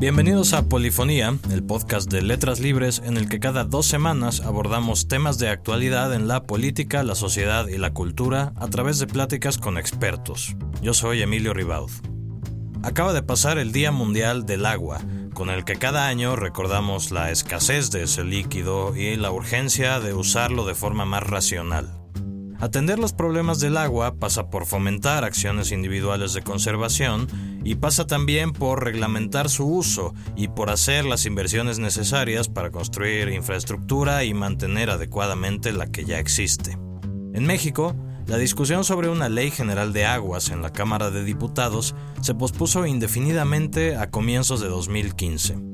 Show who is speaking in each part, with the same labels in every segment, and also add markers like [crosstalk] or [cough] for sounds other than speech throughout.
Speaker 1: Bienvenidos a Polifonía, el podcast de Letras Libres en el que cada dos semanas abordamos temas de actualidad en la política, la sociedad y la cultura a través de pláticas con expertos. Yo soy Emilio Ribaud. Acaba de pasar el Día Mundial del Agua, con el que cada año recordamos la escasez de ese líquido y la urgencia de usarlo de forma más racional. Atender los problemas del agua pasa por fomentar acciones individuales de conservación y pasa también por reglamentar su uso y por hacer las inversiones necesarias para construir infraestructura y mantener adecuadamente la que ya existe. En México, la discusión sobre una ley general de aguas en la Cámara de Diputados se pospuso indefinidamente a comienzos de 2015.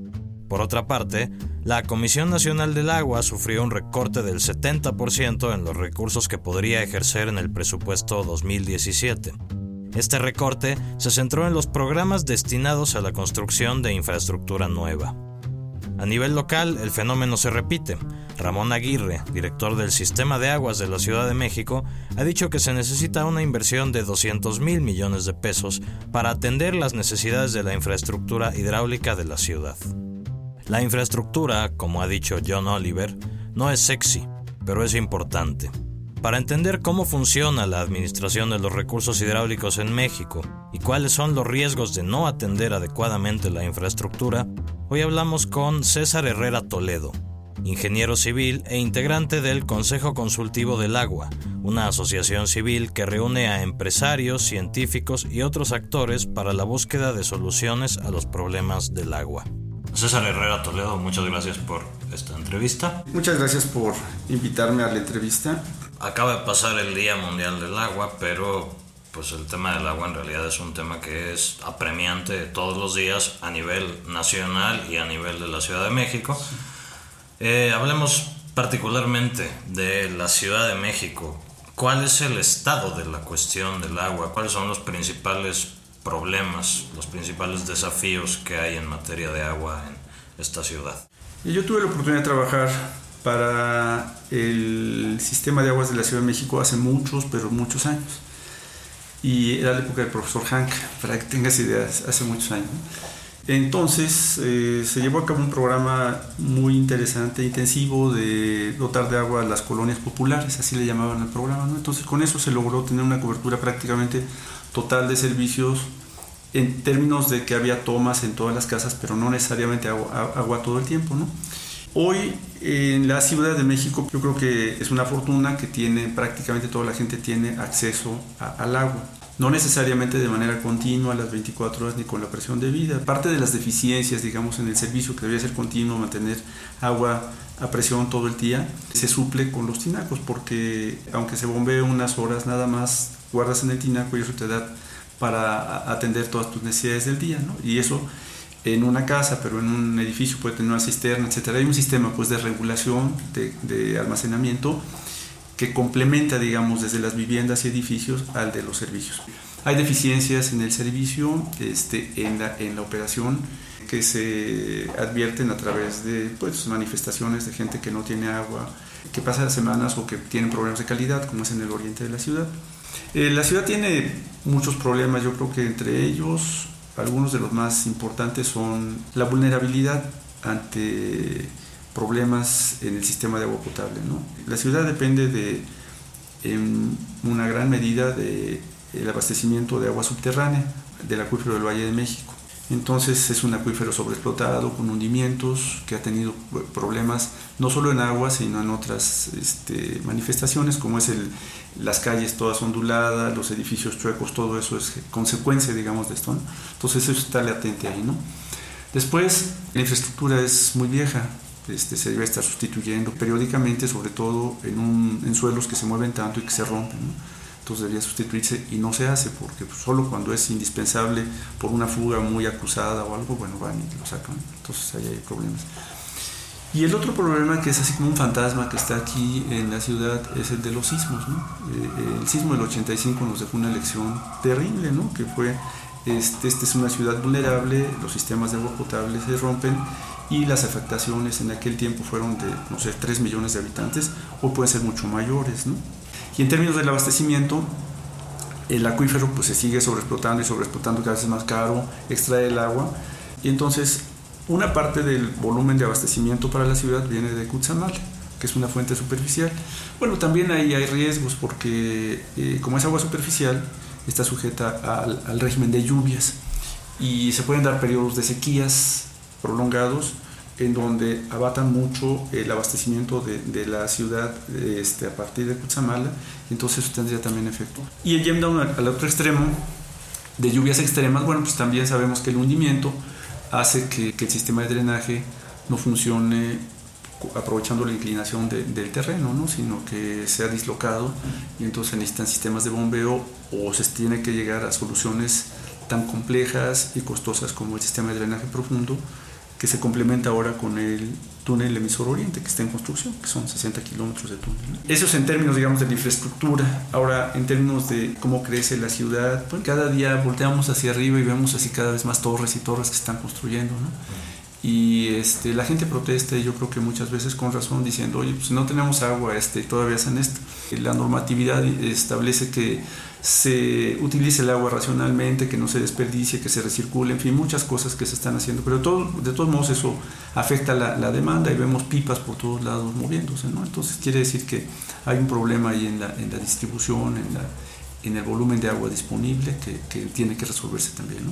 Speaker 1: Por otra parte, la Comisión Nacional del Agua sufrió un recorte del 70% en los recursos que podría ejercer en el presupuesto 2017. Este recorte se centró en los programas destinados a la construcción de infraestructura nueva. A nivel local, el fenómeno se repite. Ramón Aguirre, director del Sistema de Aguas de la Ciudad de México, ha dicho que se necesita una inversión de 200 mil millones de pesos para atender las necesidades de la infraestructura hidráulica de la ciudad. La infraestructura, como ha dicho John Oliver, no es sexy, pero es importante. Para entender cómo funciona la administración de los recursos hidráulicos en México y cuáles son los riesgos de no atender adecuadamente la infraestructura, hoy hablamos con César Herrera Toledo, ingeniero civil e integrante del Consejo Consultivo del Agua, una asociación civil que reúne a empresarios, científicos y otros actores para la búsqueda de soluciones a los problemas del agua. César Herrera Toledo, muchas gracias por esta entrevista.
Speaker 2: Muchas gracias por invitarme a la entrevista.
Speaker 1: Acaba de pasar el Día Mundial del Agua, pero pues el tema del agua en realidad es un tema que es apremiante todos los días a nivel nacional y a nivel de la Ciudad de México. Eh, hablemos particularmente de la Ciudad de México. ¿Cuál es el estado de la cuestión del agua? ¿Cuáles son los principales problemas, los principales desafíos que hay en materia de agua en esta ciudad?
Speaker 2: Yo tuve la oportunidad de trabajar para el sistema de aguas de la Ciudad de México hace muchos, pero muchos años. Y era la época del profesor Hank, para que tengas ideas, hace muchos años. Entonces eh, se llevó a cabo un programa muy interesante, intensivo, de dotar de agua a las colonias populares, así le llamaban al programa. ¿no? Entonces con eso se logró tener una cobertura prácticamente total de servicios en términos de que había tomas en todas las casas, pero no necesariamente agua, todo el tiempo. ¿no? Hoy en la Ciudad de México yo creo que es una fortuna que tiene prácticamente toda la gente tiene acceso al agua. No necesariamente de manera continua, las 24 horas, ni con la presión de vida. Parte de las deficiencias, digamos, en el servicio que debía ser continuo, mantener agua a presión todo el día, se suple con los tinacos, porque aunque se bombee unas horas nada más, guardas en el tinaco y eso te da para atender todas tus necesidades del día, ¿no? Y eso en una casa, pero en un edificio puede tener una cisterna, etcétera. Hay un sistema pues de regulación, de, de, almacenamiento que complementa, digamos, desde las viviendas y edificios al de los servicios. Hay deficiencias en el servicio, este, en, la, en la operación que se advierten a través de pues, manifestaciones de gente que no tiene agua, que pasa semanas o que tienen problemas de calidad, como es en el oriente de la ciudad. Eh, la ciudad tiene muchos problemas, yo creo que entre ellos algunos de los más importantes son la vulnerabilidad ante problemas en el sistema de agua potable. ¿no? La ciudad depende de, en una gran medida del abastecimiento de agua subterránea del acuífero del Valle de México. Entonces es un acuífero sobreexplotado con hundimientos que ha tenido problemas no solo en agua sino en otras este, manifestaciones como es el, las calles todas onduladas, los edificios chuecos, todo eso es consecuencia digamos de esto. Entonces eso está latente ahí. ¿no? Después la infraestructura es muy vieja, este, se debe estar sustituyendo periódicamente sobre todo en, un, suelos que se mueven tanto y que se rompen. Entonces debería sustituirse y no se hace porque solo cuando es indispensable por una fuga muy acusada o algo, bueno, van y lo sacan, entonces ahí hay problemas. Y el otro problema que es así como un fantasma que está aquí en la ciudad es el de los sismos. ¿no? Eh, el sismo del 85 nos dejó una lección terrible, ¿no? que fue, este, esta es una ciudad vulnerable, los sistemas de agua potable se rompen y las afectaciones en aquel tiempo fueron de, no sé, 3 millones de habitantes o pueden ser mucho mayores. ¿no? Y en términos del abastecimiento, el acuífero pues se sigue sobreexplotando y sobreexplotando cada vez más caro, extrae el agua y entonces una parte del volumen de abastecimiento para la ciudad viene de Cutzamala, que es una fuente superficial. Bueno, también ahí hay riesgos porque eh, como es agua superficial, está sujeta al, al régimen de lluvias y se pueden dar periodos de sequías prolongados en donde abatan mucho el abastecimiento de, de la ciudad este, a partir de Cutzamala, entonces eso tendría también efecto. Y yendo al otro extremo, de lluvias extremas, bueno, pues también sabemos que el hundimiento hace que, que el sistema de drenaje no funcione aprovechando la inclinación de, del terreno, ¿no? sino que sea dislocado y entonces necesitan sistemas de bombeo o se tiene que llegar a soluciones tan complejas y costosas como el sistema de drenaje profundo que se complementa ahora con el túnel emisor oriente que está en construcción, que son 60 kilómetros de túnel. Eso es en términos, digamos, de la infraestructura. Ahora, en términos de cómo crece la ciudad, pues cada día volteamos hacia arriba y vemos así cada vez más torres y torres que se están construyendo. Y este, la gente protesta, yo creo que muchas veces con razón, diciendo, oye, pues no tenemos agua, este, todavía hacen esto. La normatividad establece que se utilice el agua racionalmente, que no se desperdicie, que se recircule, en fin, muchas cosas que se están haciendo. Pero todo, de todos modos eso afecta la, demanda y vemos pipas por todos lados moviéndose, ¿no? Entonces quiere decir que hay un problema ahí en la, en la distribución, en, la, en el volumen de agua disponible que, tiene que resolverse también.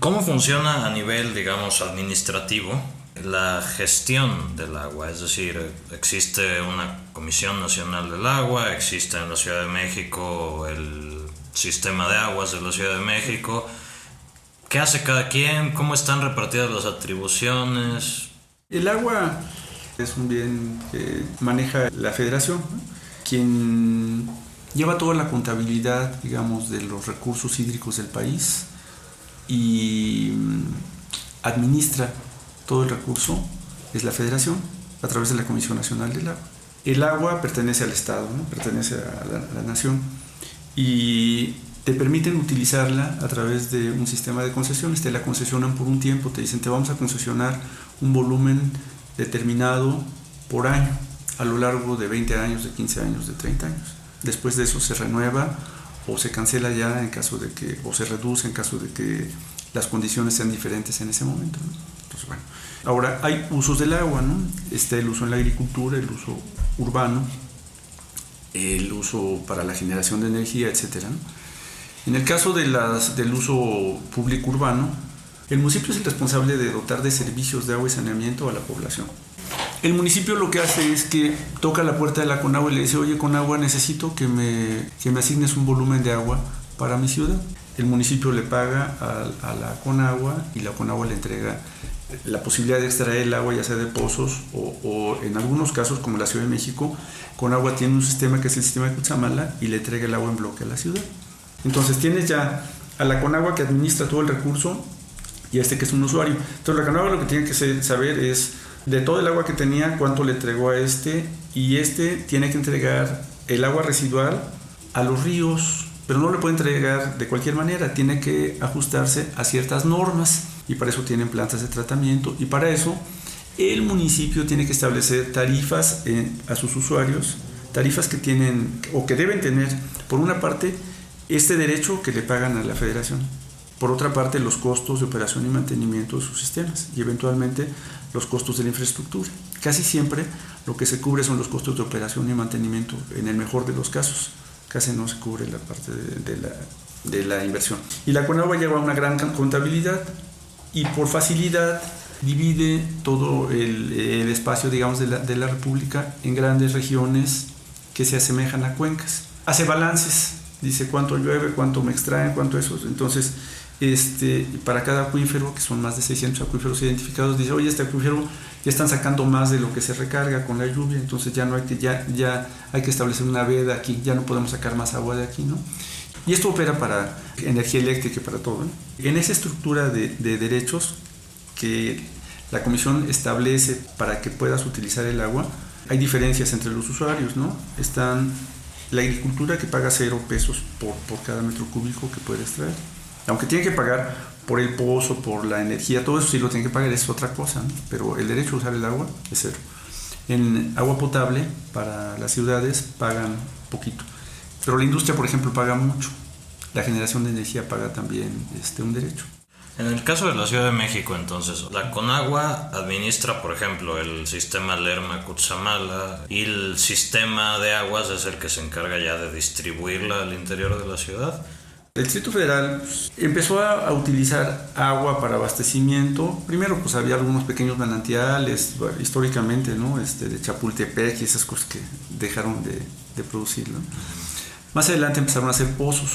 Speaker 1: ¿Cómo funciona a nivel, digamos, administrativo la gestión del agua? Es decir, existe una Comisión Nacional del Agua, existe en la Ciudad de México el sistema de aguas de la Ciudad de México. ¿Qué hace cada quien? ¿Cómo están repartidas las atribuciones?
Speaker 2: El agua es un bien que maneja la federación, quien lleva toda la contabilidad, digamos, de los recursos hídricos del país y administra todo el recurso es la federación a través de la Comisión Nacional del Agua. El agua pertenece al Estado, pertenece a la, a la, nación y te permiten utilizarla a través de un sistema de concesiones, te la concesionan por un tiempo, te dicen te vamos a concesionar un volumen determinado por año, a lo largo de 20 años, de 15 años, de 30 años. Después de eso se renueva o se cancela ya en caso de que, o se reduce en caso de que las condiciones sean diferentes en ese momento. Entonces, bueno. Ahora, hay usos del agua, ¿no? Está el uso en la agricultura, el uso urbano, el uso para la generación de energía, etc. En el caso del uso público urbano, el municipio es el responsable de dotar de servicios de agua y saneamiento a la población. El municipio lo que hace es que toca la puerta de la Conagua y le dice, oye Conagua, necesito que me, que me asignes un volumen de agua para mi ciudad. El municipio le paga a, a la Conagua y la Conagua le entrega la posibilidad de extraer el agua ya sea de pozos o, en algunos casos como la Ciudad de México, Conagua tiene un sistema que es el sistema de Cutzamala y le entrega el agua en bloque a la ciudad. Entonces tienes ya a la Conagua que administra todo el recurso y a este que es un usuario. Entonces la Conagua lo que tiene que saber es de todo el agua que tenía, cuánto le entregó a este, y este tiene que entregar el agua residual a los ríos, pero no le puede entregar de cualquier manera, tiene que ajustarse a ciertas normas, y para eso tienen plantas de tratamiento, y para eso el municipio tiene que establecer tarifas eh, a sus usuarios, tarifas que tienen o que deben tener, por una parte, este derecho que le pagan a la federación, por otra parte, los costos de operación y mantenimiento de sus sistemas y eventualmente los costos de la infraestructura. Casi siempre lo que se cubre son los costos de operación y mantenimiento, en el mejor de los casos. Casi no se cubre la parte de, la, de la, inversión. Y la CONAGUA lleva una gran contabilidad y por facilidad divide todo el, el espacio, digamos, de la, de la República en grandes regiones que se asemejan a cuencas. Hace balances, dice cuánto llueve, cuánto me extraen, cuánto eso. Entonces, este, para cada acuífero, que son más de 600 acuíferos identificados, dice, oye, este acuífero ya están sacando más de lo que se recarga con la lluvia, entonces ya no hay que, ya, ya hay que establecer una veda aquí, ya no podemos sacar más agua de aquí, ¿no? Y esto opera para energía eléctrica y para todo. ¿no? En esa estructura de, de derechos que la comisión establece para que puedas utilizar el agua, hay diferencias entre los usuarios, ¿no? Están la agricultura que paga cero pesos por, por cada metro cúbico que puede extraer aunque tiene que pagar por el pozo, por la energía, todo eso sí lo tiene que pagar, es otra cosa, ¿no? pero el derecho a usar el agua es cero. En agua potable, para las ciudades pagan poquito, pero la industria, por ejemplo, paga mucho. la generación de energía paga también este, un derecho.
Speaker 1: En el caso de la Ciudad de México, entonces, la Conagua administra, por ejemplo, el sistema Lerma-Cutzamala y el sistema de aguas es el que se encarga ya de distribuirla al interior de la ciudad.
Speaker 2: El Distrito Federal empezó a, utilizar agua para abastecimiento. Primero, pues había algunos pequeños manantiales, históricamente, ¿no? Este, de Chapultepec y esas cosas que dejaron de, de producir, Más adelante empezaron a hacer pozos,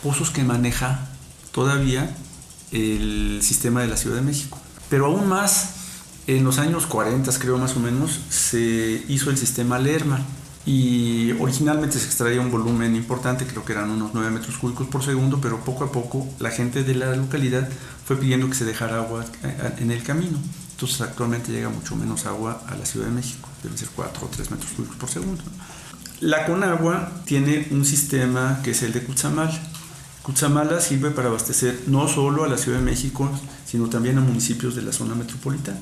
Speaker 2: pozos que maneja todavía el sistema de la Ciudad de México. Pero aún más, en los años 40, creo más o menos, se hizo el sistema Lerma. Y originalmente se extraía un volumen importante, creo que eran unos 9 metros cúbicos por segundo, pero poco a poco la gente de la localidad fue pidiendo que se dejara agua eh, en el camino. Entonces actualmente llega mucho menos agua a la Ciudad de México, deben ser 4 o 3 metros cúbicos por segundo. La Conagua tiene un sistema que es el de Cuchamal, Cutzamala sirve para abastecer no solo a la Ciudad de México, sino también a municipios de la zona metropolitana.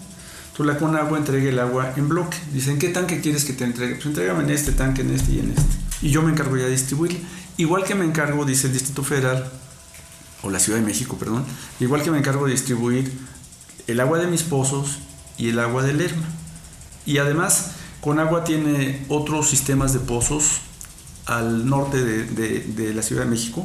Speaker 2: Entonces la Conagua entrega el agua en bloque. Dicen, ¿qué tanque quieres que te entregue? Pues entrégame en este tanque, en este y en este. Y yo me encargo ya de distribuir. Igual que me encargo, dice el Distrito Federal, o la Ciudad de México, perdón, igual que me encargo de distribuir el agua de mis pozos y el agua del Lerma. Y además, Conagua tiene otros sistemas de pozos al norte de la Ciudad de México,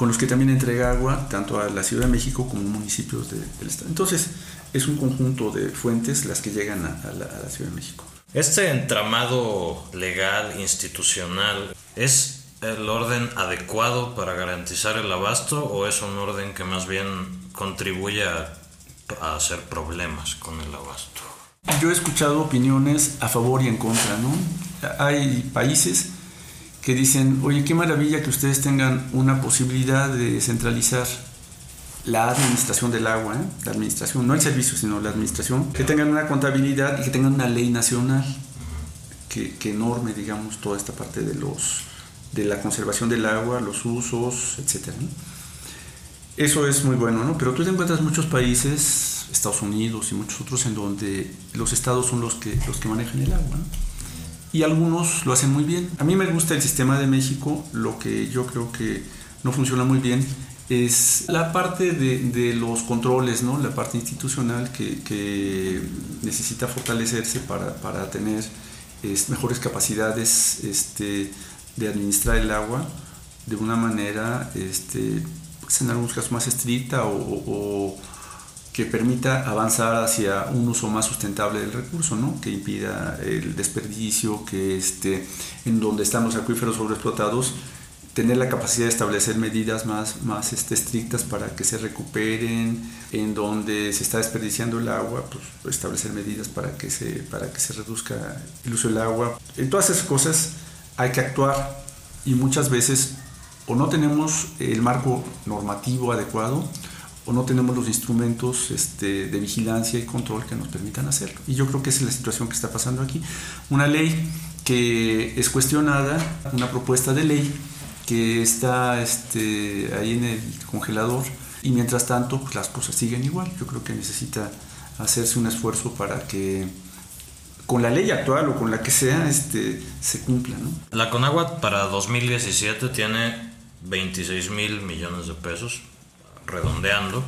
Speaker 2: con los que también entrega agua tanto a la Ciudad de México como municipios del estado. Entonces, es un conjunto de fuentes las que llegan a, la, Ciudad de México.
Speaker 1: Este entramado legal, institucional, ¿es el orden adecuado para garantizar el abasto o es un orden que más bien contribuye a, a hacer problemas con el abasto?
Speaker 2: Yo he escuchado opiniones a favor y en contra, ¿no? Hay países que dicen, oye, qué maravilla que ustedes tengan una posibilidad de centralizar la administración del agua, ¿eh? la administración, no el servicio, sino la administración, que tengan una contabilidad y que tengan una ley nacional que, que norme, digamos, toda esta parte de, los, de la conservación del agua, los usos, etc. Eso es muy bueno, ¿no? Pero tú te encuentras muchos países, Estados Unidos y muchos otros, en donde los estados son los que, los que manejan el agua. ¿no? Y algunos lo hacen muy bien. A mí me gusta el sistema de México, lo que yo creo que no funciona muy bien es la parte de, los controles, ¿no? la parte institucional que, necesita fortalecerse para, tener mejores capacidades este, de administrar el agua de una manera, este, pues en algunos casos más estricta o que permita avanzar hacia un uso más sustentable del recurso, ¿no? que impida el desperdicio, que este, en donde están los acuíferos sobreexplotados, tener la capacidad de establecer medidas más, más este, estrictas para que se recuperen, en donde se está desperdiciando el agua, pues establecer medidas para que se, para que se reduzca el uso del agua. En todas esas cosas hay que actuar y muchas veces o no tenemos el marco normativo adecuado, o no tenemos los instrumentos este, de vigilancia y control que nos permitan hacerlo. Y yo creo que esa es la situación que está pasando aquí. Una ley que es cuestionada, una propuesta de ley que está este, ahí en el congelador y mientras tanto pues, las cosas siguen igual. Yo creo que necesita hacerse un esfuerzo para que con la ley actual o con la que sea este, se cumpla. ¿no?
Speaker 1: La Conagua para 2017 tiene 26 mil millones de pesos redondeando.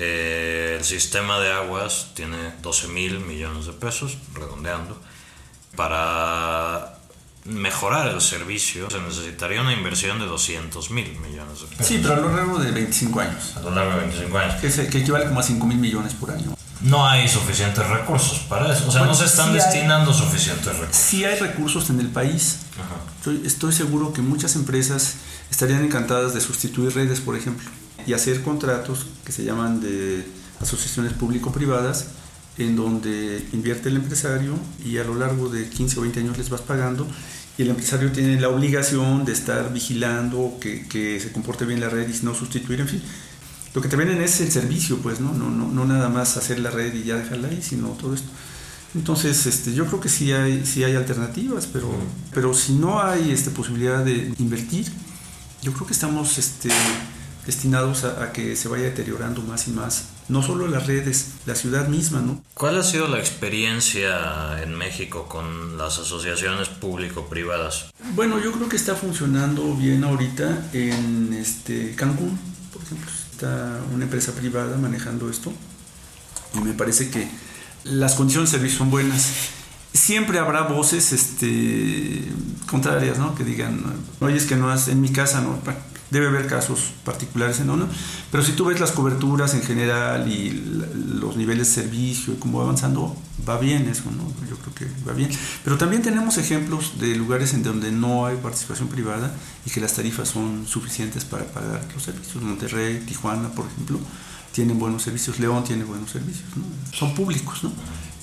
Speaker 1: Eh, el sistema de aguas tiene 12 mil millones de pesos, redondeando. Para mejorar el servicio se necesitaría una inversión de 200 mil millones de pesos.
Speaker 2: Sí, pero a lo largo de 25 años.
Speaker 1: A lo largo de 25 años.
Speaker 2: Que, que equivale como a 5 mil millones por año.
Speaker 1: No hay suficientes recursos para eso. O sea, no se están destinando suficientes recursos.
Speaker 2: Sí hay recursos en el país. Estoy, estoy seguro que muchas empresas estarían encantadas de sustituir redes, por ejemplo y hacer contratos que se llaman de asociaciones público-privadas en donde invierte el empresario y a lo largo de 15 o 20 años les vas pagando y el empresario tiene la obligación de estar vigilando que, que se comporte bien la red y no sustituir, en fin. Lo que te venden es el servicio, pues, ¿no? No, no, no nada más hacer la red y ya dejarla ahí, sino todo esto. Entonces, este, yo creo que sí hay, sí hay alternativas, pero, pero si no hay este, posibilidad de invertir, yo creo que estamos este, destinados a, que se vaya deteriorando más y más no solo las redes, la ciudad misma, ¿no?
Speaker 1: ¿Cuál ha sido la experiencia en México con las asociaciones público-privadas?
Speaker 2: Bueno, yo creo que está funcionando bien ahorita en este Cancún, por ejemplo, está una empresa privada manejando esto y me parece que las condiciones de servicio son buenas. Siempre habrá voces este, contrarias, ¿no? Que digan, oye, es que no es en mi casa, ¿no? Debe haber casos particulares en uno, pero si tú ves las coberturas en general y los niveles de servicio y cómo va avanzando, va bien eso, ¿no? Yo creo que va bien. Pero también tenemos ejemplos de lugares en donde no hay participación privada y que las tarifas son suficientes para pagar los servicios. Monterrey, Tijuana, por ejemplo, tienen buenos servicios, León tiene buenos servicios, ¿no? Son públicos, ¿no?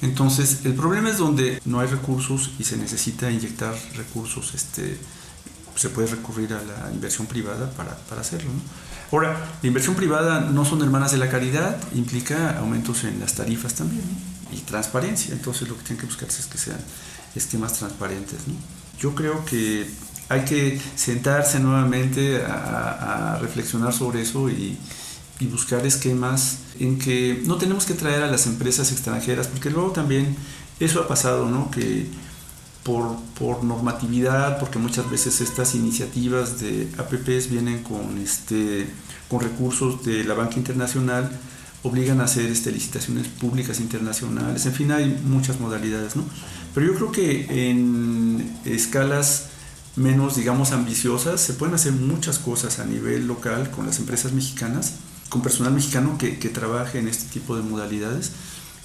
Speaker 2: Entonces, el problema es donde no hay recursos y se necesita inyectar recursos este, se puede recurrir a la inversión privada para, para hacerlo. ¿no? Ahora, la inversión privada no son hermanas de la caridad, implica aumentos en las tarifas también y transparencia. Entonces lo que tienen que buscarse es que sean esquemas transparentes. ¿no? Yo creo que hay que sentarse nuevamente a, a reflexionar sobre eso y, y buscar esquemas en que no tenemos que traer a las empresas extranjeras, porque luego también eso ha pasado, ¿no? Que por, por, normatividad, porque muchas veces estas iniciativas de APPs vienen con, este, con recursos de la banca internacional, obligan a hacer este, licitaciones públicas internacionales, en fin, hay muchas modalidades, ¿no? Pero yo creo que en escalas menos, digamos, ambiciosas, se pueden hacer muchas cosas a nivel local con las empresas mexicanas, con personal mexicano que, que trabaje en este tipo de modalidades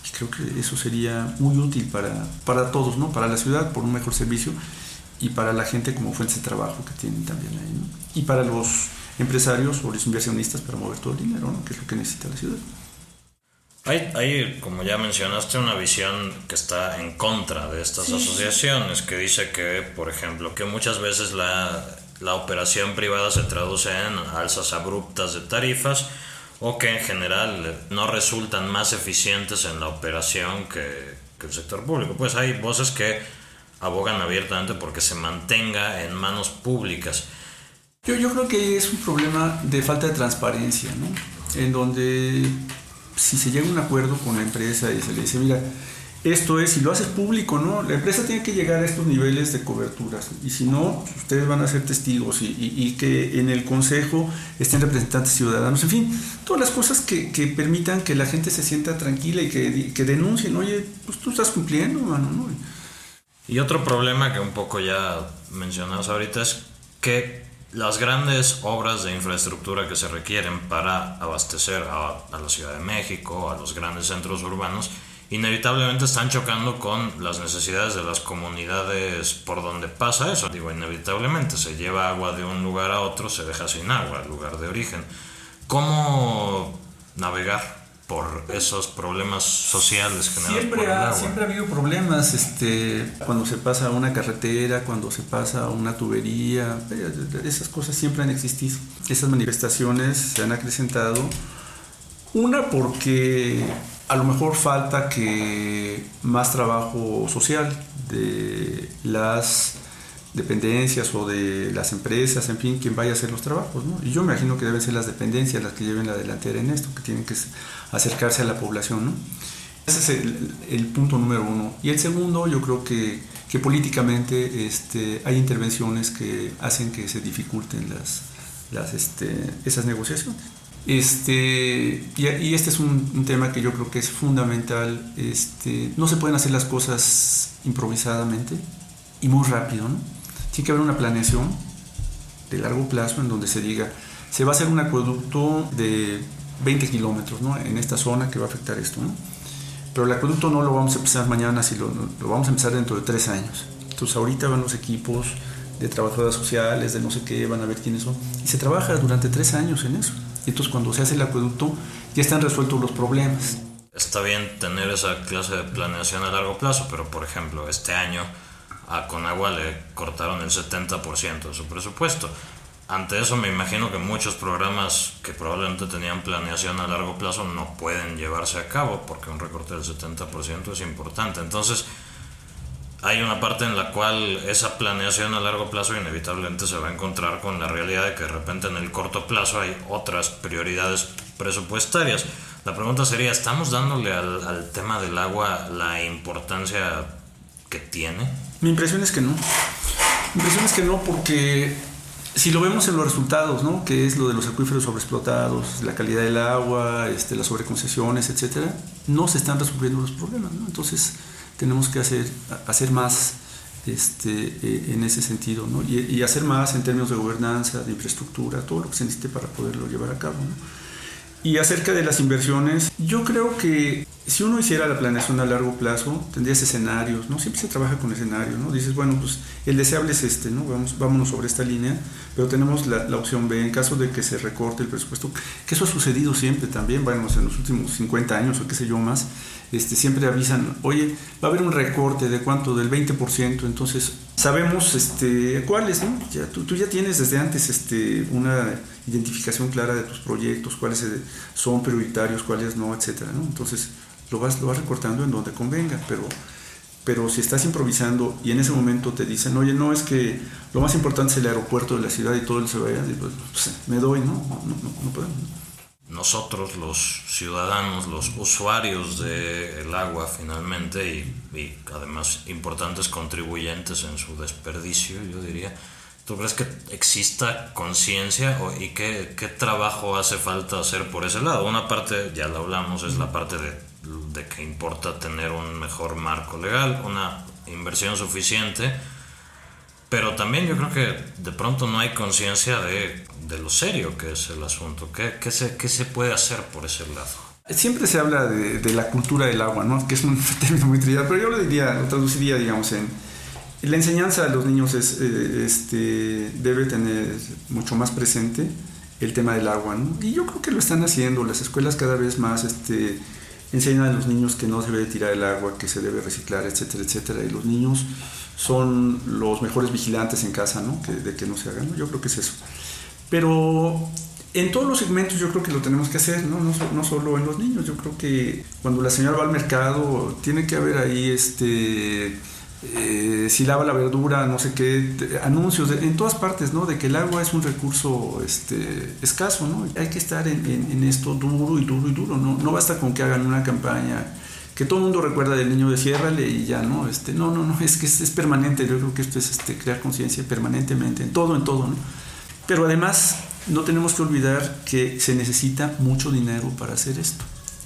Speaker 2: y creo que eso sería muy útil para, para todos, ¿no? Para la ciudad por un mejor servicio y para la gente como fuente de trabajo que tienen también ahí, ¿no? Y para los empresarios o los inversionistas para mover todo el dinero, ¿no? Que es lo que necesita la ciudad.
Speaker 1: Hay, hay, como ya mencionaste, una visión que está en contra de estas sí. asociaciones, que dice que, por ejemplo, que muchas veces la, la operación privada se traduce en alzas abruptas de tarifas o que en general no resultan más eficientes en la operación que, el sector público. Pues hay voces que abogan abiertamente porque se mantenga en manos públicas.
Speaker 2: Yo, yo creo que es un problema de falta de transparencia, ¿no? En donde si se llega a un acuerdo con la empresa y se le dice, mira, esto es, si lo haces público, ¿no? La empresa tiene que llegar a estos niveles de coberturas y si no, ustedes van a ser testigos y, que en el consejo estén representantes ciudadanos, en fin, todas las cosas que, permitan que la gente se sienta tranquila y que, denuncien, oye, pues tú estás cumpliendo, mano, ¿no?
Speaker 1: Y otro problema que un poco ya mencionamos ahorita es que las grandes obras de infraestructura que se requieren para abastecer a la Ciudad de México, a los grandes centros urbanos, inevitablemente están chocando con las necesidades de las comunidades por donde pasa eso. Digo, inevitablemente se lleva agua de un lugar a otro, se deja sin agua, el lugar de origen. ¿Cómo navegar por esos problemas sociales generados
Speaker 2: siempre
Speaker 1: por el
Speaker 2: ha,
Speaker 1: agua?
Speaker 2: Siempre ha habido problemas este, cuando se pasa una carretera, cuando se pasa una tubería, esas cosas siempre han existido. Esas manifestaciones se han acrecentado. Una porque a lo mejor falta que más trabajo social de las dependencias o de las empresas, en fin, quien vaya a hacer los trabajos. ¿no? Y yo me imagino que deben ser las dependencias las que lleven la delantera en esto, que tienen que acercarse a la población. ¿no? Ese es el, punto número uno. Y el segundo, yo creo que, que políticamente este, hay intervenciones que hacen que se dificulten las, las, este, esas negociaciones. Este, y, y, este es un, un, tema que yo creo que es fundamental. Este, no se pueden hacer las cosas improvisadamente y muy rápido. ¿no? Tiene que haber una planeación de largo plazo en donde se diga, se va a hacer un acueducto de 20 kilómetros ¿no? en esta zona que va a afectar esto. ¿no? Pero el acueducto no lo vamos a empezar mañana, sino lo, lo vamos a empezar dentro de tres años. Entonces ahorita van los equipos de trabajadoras sociales, de no sé qué, van a ver quiénes son. Y se trabaja durante tres años en eso. Entonces cuando se hace el acueducto ya están resueltos los problemas.
Speaker 1: Está bien tener esa clase de planeación a largo plazo, pero por ejemplo este año a Conagua le cortaron el 70% de su presupuesto. Ante eso me imagino que muchos programas que probablemente tenían planeación a largo plazo no pueden llevarse a cabo porque un recorte del 70% es importante. Entonces hay una parte en la cual esa planeación a largo plazo inevitablemente se va a encontrar con la realidad de que de repente en el corto plazo hay otras prioridades presupuestarias. La pregunta sería, ¿estamos dándole al, al tema del agua la importancia que tiene?
Speaker 2: Mi impresión es que no. Mi impresión es que no porque si lo vemos en los resultados, ¿no? que es lo de los acuíferos sobreexplotados, la calidad del agua, este, las sobreconcesiones, etcétera, no se están resolviendo los problemas. ¿no? Entonces tenemos que hacer, hacer más este, eh, en ese sentido ¿no? y, y, hacer más en términos de gobernanza, de infraestructura, todo lo que se necesite para poderlo llevar a cabo. ¿no? Y acerca de las inversiones, yo creo que si uno hiciera la planeación a largo plazo, tendrías escenarios, ¿no? Siempre se trabaja con escenarios, ¿no? Dices, bueno, pues el deseable es este, ¿no? Vamos, vámonos sobre esta línea, pero tenemos la, opción B en caso de que se recorte el presupuesto, que eso ha sucedido siempre también, bueno, en los últimos 50 años o qué sé yo más, este, siempre avisan, oye, va a haber un recorte de cuánto, del 20%, entonces sabemos este, cuáles, ¿no? Ya, tú, tú, ya tienes desde antes este, una identificación clara de tus proyectos, cuáles son prioritarios, cuáles no, etcétera, ¿no? Entonces lo vas, lo vas recortando en donde convenga, pero, pero si estás improvisando y en ese momento te dicen, oye, no, es que lo más importante es el aeropuerto de la ciudad y todo el se vaya, pues, me doy, ¿no? No, no, no podemos. ¿no?
Speaker 1: Nosotros los ciudadanos, los usuarios del agua finalmente y, y, además importantes contribuyentes en su desperdicio, yo diría, ¿tú crees que exista conciencia y qué, qué, trabajo hace falta hacer por ese lado? Una parte, ya lo hablamos, es la parte de, de que importa tener un mejor marco legal, una inversión suficiente pero también yo creo que de pronto no hay conciencia de, de, lo serio que es el asunto. ¿Qué, qué, se, ¿Qué se puede hacer por ese lado?
Speaker 2: Siempre se habla de, de la cultura del agua, ¿no? que es un [laughs] término muy trillado, pero yo lo diría, lo traduciría, digamos, en la enseñanza a los niños es, eh, este, debe tener mucho más presente el tema del agua. ¿no? Y yo creo que lo están haciendo, las escuelas cada vez más este, enseñan a los niños que no se debe tirar el agua, que se debe reciclar, etcétera, etcétera. Y los niños son los mejores vigilantes en casa, ¿no? Que, de que no se hagan, ¿no? Yo creo que es eso. Pero en todos los segmentos yo creo que lo tenemos que hacer, ¿no? No, no, solo en los niños. Yo creo que cuando la señora va al mercado, tiene que haber ahí este. Eh, si lava la verdura, no sé qué, anuncios en todas partes, ¿no? De que el agua es un recurso este, escaso, ¿no? Hay que estar en, esto duro y duro y duro, ¿no? No basta con que hagan una campaña que todo el mundo recuerda del niño de ciérrale y ya, ¿no? Este, no, no, no, es que es, es permanente, yo creo que esto es este, crear conciencia permanentemente, en todo, en todo, ¿no? Pero además no tenemos que olvidar que se necesita mucho dinero para hacer esto.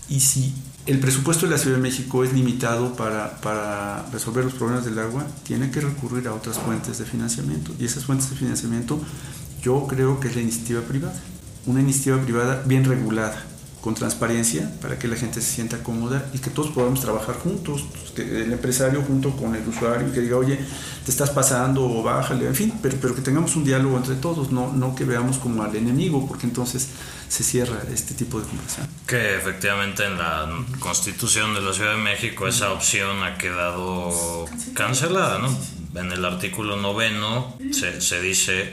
Speaker 2: Y si el presupuesto de la Ciudad de México es limitado para, resolver los problemas del agua, tiene que recurrir a otras fuentes de financiamiento. Y esas fuentes de financiamiento yo creo que es la iniciativa privada. Una iniciativa privada bien regulada, con transparencia para que la gente se sienta cómoda y que todos podamos trabajar juntos, que el empresario junto con el usuario, que diga, oye, te estás pasando o bájale, en fin, pero, pero que tengamos un diálogo entre todos, no, no que veamos como al enemigo, porque entonces se cierra este tipo de conversación.
Speaker 1: Que efectivamente en la constitución de la Ciudad de México esa opción ha quedado cancelada, ¿no? En el artículo noveno se, se dice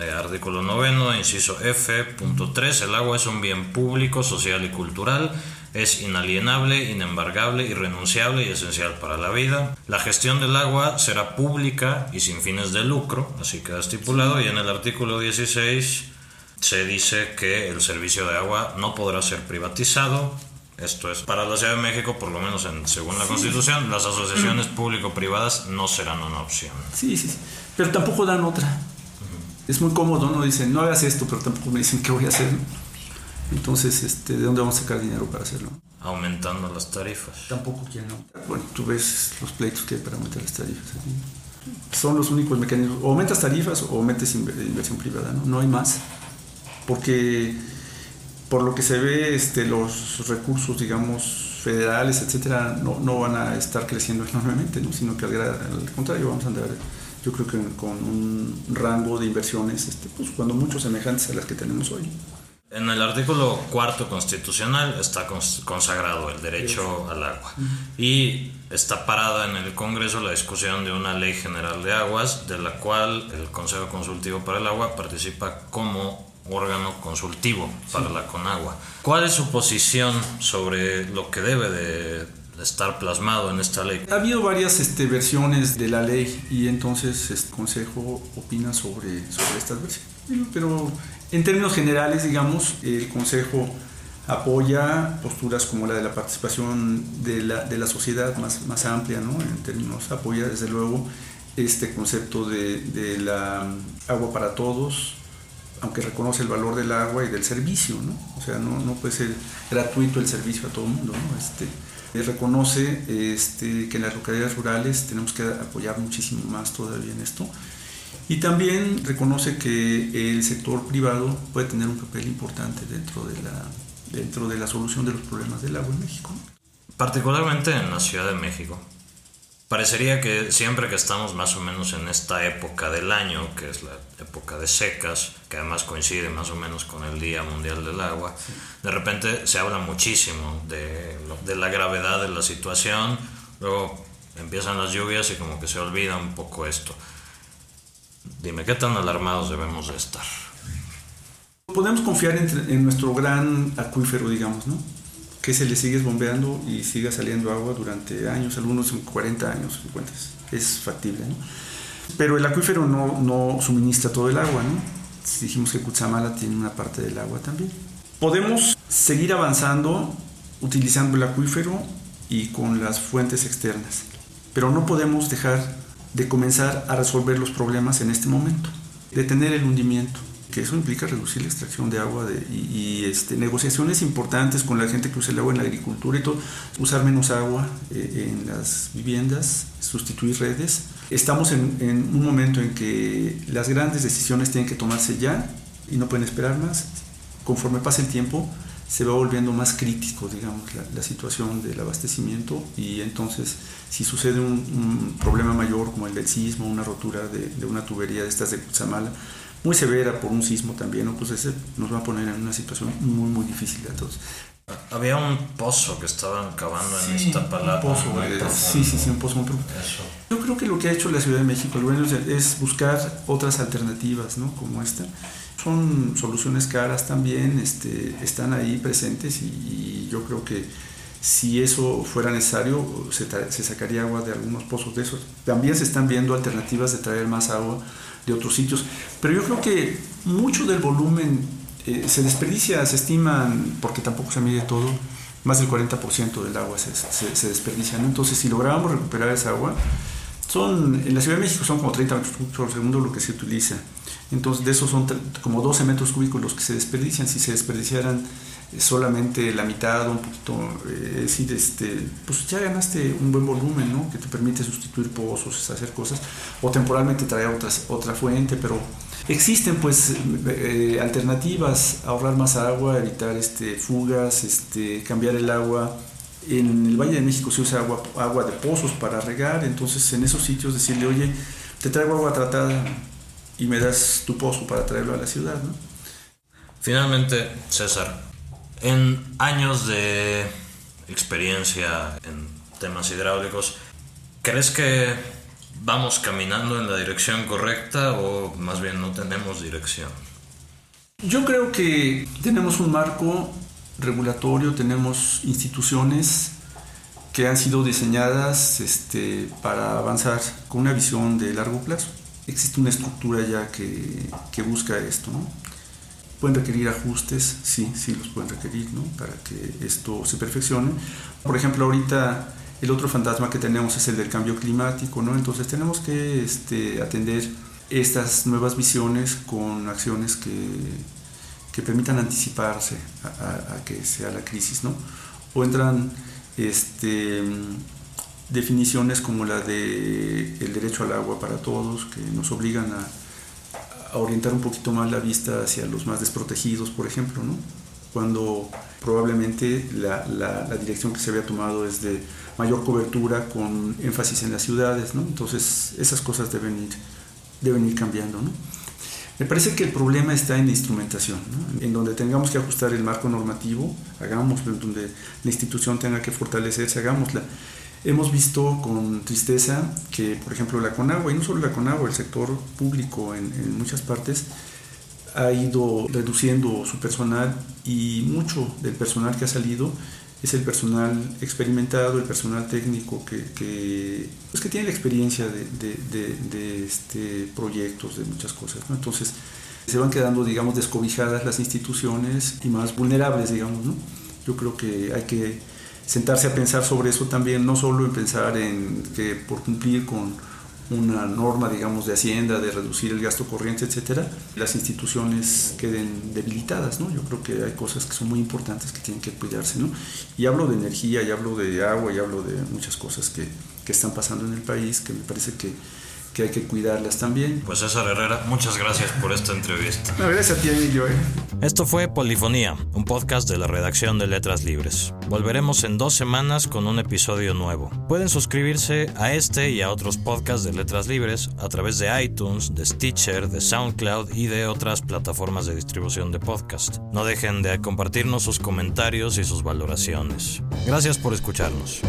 Speaker 1: eh, artículo noveno, inciso F, punto 3, el agua es un bien público, social y cultural, es inalienable, inembargable, irrenunciable y esencial para la vida. La gestión del agua será pública y sin fines de lucro, así queda estipulado, y en el artículo 16 se dice que el servicio de agua no podrá ser privatizado. Esto es, para la Ciudad de México, por lo menos en, según la sí. Constitución, las asociaciones público-privadas no serán una opción.
Speaker 2: Sí, sí, sí, pero tampoco dan otra es muy cómodo, ¿no? Dicen, no hagas esto, pero tampoco me dicen qué voy a hacer. Entonces, este, ¿de dónde vamos a sacar dinero para hacerlo?
Speaker 1: Aumentando las tarifas.
Speaker 2: Tampoco quieren Bueno, tú ves los pleitos que hay para aumentar las tarifas. Son los únicos mecanismos. O aumentas tarifas o metes inversión privada, ¿no? No hay más. Porque, por lo que se ve, este, los recursos, digamos, federales, etcétera, no, no van a estar creciendo enormemente, ¿no? Sino que al, al contrario, vamos a andar yo creo que con un rango de inversiones, este, pues cuando mucho semejantes a las que tenemos hoy.
Speaker 1: En el artículo cuarto constitucional está consagrado el derecho al agua y está parada en el Congreso la discusión de una ley general de aguas de la cual el Consejo Consultivo para el Agua participa como órgano consultivo para sí. la CONAGUA. ¿Cuál es su posición sobre lo que debe de estar plasmado en esta ley.
Speaker 2: Ha habido varias este, versiones de la ley y entonces el Consejo opina sobre, sobre estas versiones. Pero en términos generales, digamos, el Consejo apoya posturas como la de la participación de la, de la sociedad más, más amplia, ¿no? En términos, apoya desde luego este concepto de, de, la agua para todos, aunque reconoce el valor del agua y del servicio, ¿no? O sea, no, no puede ser gratuito el servicio a todo el mundo, ¿no? Este, reconoce este, que en las localidades rurales tenemos que apoyar muchísimo más todavía en esto. Y también reconoce que el sector privado puede tener un papel importante dentro de la, dentro de la solución de los problemas del agua en México.
Speaker 1: Particularmente en la Ciudad de México. Parecería que siempre que estamos más o menos en esta época del año, que es la época de secas, que además coincide más o menos con el Día Mundial del Agua, de repente se habla muchísimo de, de la gravedad de la situación, luego empiezan las lluvias y como que se olvida un poco esto. Dime, ¿qué tan alarmados debemos de estar?
Speaker 2: Podemos confiar en, nuestro gran acuífero, digamos, ¿no? Que se le sigue bombeando y siga saliendo agua durante años, algunos 40 años, 50. Es factible, ¿no? Pero el acuífero no, no suministra todo el agua, ¿no? Dijimos que Cutzamala tiene una parte del agua también. Podemos seguir avanzando utilizando el acuífero y con las fuentes externas, pero no podemos dejar de comenzar a resolver los problemas en este momento, detener el hundimiento que eso implica reducir la extracción de agua y, este, negociaciones importantes con la gente que usa el agua en la agricultura y todo, usar menos agua eh, en las viviendas, sustituir redes. Estamos en, un momento en que las grandes decisiones tienen que tomarse ya y no pueden esperar más. Conforme pasa el tiempo, se va volviendo más crítico, digamos, la, situación del abastecimiento y entonces si sucede un, problema mayor como el del sismo, una rotura de, una tubería de estas de Cutzamala, muy severa por un sismo también, pues ese nos va a poner en una situación muy, muy difícil a todos.
Speaker 1: Había un pozo que estaban cavando en esta palabra.
Speaker 2: Un pozo, eh, sí, sí, sí, un pozo muy profundo. Yo creo que lo que ha hecho la Ciudad de México, bueno, es buscar otras alternativas, ¿no? Como esta. Son soluciones caras también, este, están ahí presentes y, yo creo que si eso fuera necesario, se, se sacaría agua de algunos pozos de esos. También se están viendo alternativas de traer más agua de otros sitios. Pero yo creo que mucho del volumen eh, se desperdicia, se estiman, porque tampoco se mide todo, más del 40% del agua se, se, desperdicia. Entonces, si lográbamos recuperar esa agua, son, en la Ciudad de México son como 30 metros cúbicos por segundo lo que se utiliza. Entonces, de esos son como 12 metros cúbicos los que se desperdician. Si se desperdiciaran solamente la mitad, un poquito, eh, es decir, este, pues ya ganaste un buen volumen, ¿no? Que te permite sustituir pozos, hacer cosas, o temporalmente traer otras, otra fuente, pero existen pues eh, alternativas, ahorrar más agua, evitar este, fugas, este, cambiar el agua. En el Valle de México se usa agua, agua de pozos para regar, entonces en esos sitios decirle, oye, te traigo agua tratada y me das tu pozo para traerlo a la ciudad, ¿no?
Speaker 1: Finalmente, César, en años de experiencia en temas hidráulicos, ¿crees que vamos caminando en la dirección correcta o más bien no tenemos dirección?
Speaker 2: Yo creo que tenemos un marco regulatorio, tenemos instituciones que han sido diseñadas este, para avanzar con una visión de largo plazo. Existe una estructura ya que, que busca esto. ¿no? Pueden requerir ajustes, sí, sí los pueden requerir, ¿no? Para que esto se perfeccione. Por ejemplo, ahorita el otro fantasma que tenemos es el del cambio climático, ¿no? Entonces tenemos que este, atender estas nuevas visiones con acciones que, que permitan anticiparse a, que sea la crisis, ¿no? O entran este, definiciones como la de derecho al agua para todos, que nos obligan a a orientar un poquito más la vista hacia los más desprotegidos, por ejemplo, ¿no? cuando probablemente la, la, dirección que se había tomado es de mayor cobertura con énfasis en las ciudades, ¿no? entonces esas cosas deben ir, deben ir cambiando. ¿no? Me parece que el problema está en la instrumentación, ¿no? en donde tengamos que ajustar el marco normativo, hagámoslo, en donde la institución tenga que fortalecerse, hagámosla Hemos visto con tristeza que, por ejemplo, la Conagua, y no solo la Conagua, el sector público en, muchas partes, ha ido reduciendo su personal y mucho del personal que ha salido es el personal experimentado, el personal técnico que, que, pues que tiene la experiencia de, de, de, este, proyectos, de muchas cosas. ¿no? Entonces se van quedando, digamos, descobijadas las instituciones y más vulnerables, digamos. ¿no? Yo creo que hay que sentarse a pensar sobre eso también, no solo en pensar en que por cumplir con una norma, digamos, de Hacienda, de reducir el gasto corriente, etcétera, las instituciones queden debilitadas, ¿no? Yo creo que hay cosas que son muy importantes que tienen que cuidarse, ¿no? Y hablo de energía, y hablo de agua, y hablo de muchas cosas que, que están pasando en el país, que me parece que que hay que cuidarlas también.
Speaker 1: Pues César Herrera, muchas gracias por esta entrevista.
Speaker 2: No, gracias a ti, Emilio. ¿eh?
Speaker 1: Esto fue Polifonía, un podcast de la redacción de Letras Libres. Volveremos en dos semanas con un episodio nuevo. Pueden suscribirse a este y a otros podcasts de Letras Libres a través de iTunes, de Stitcher, de SoundCloud y de otras plataformas de distribución de podcast. No dejen de compartirnos sus comentarios y sus valoraciones. Gracias por escucharnos.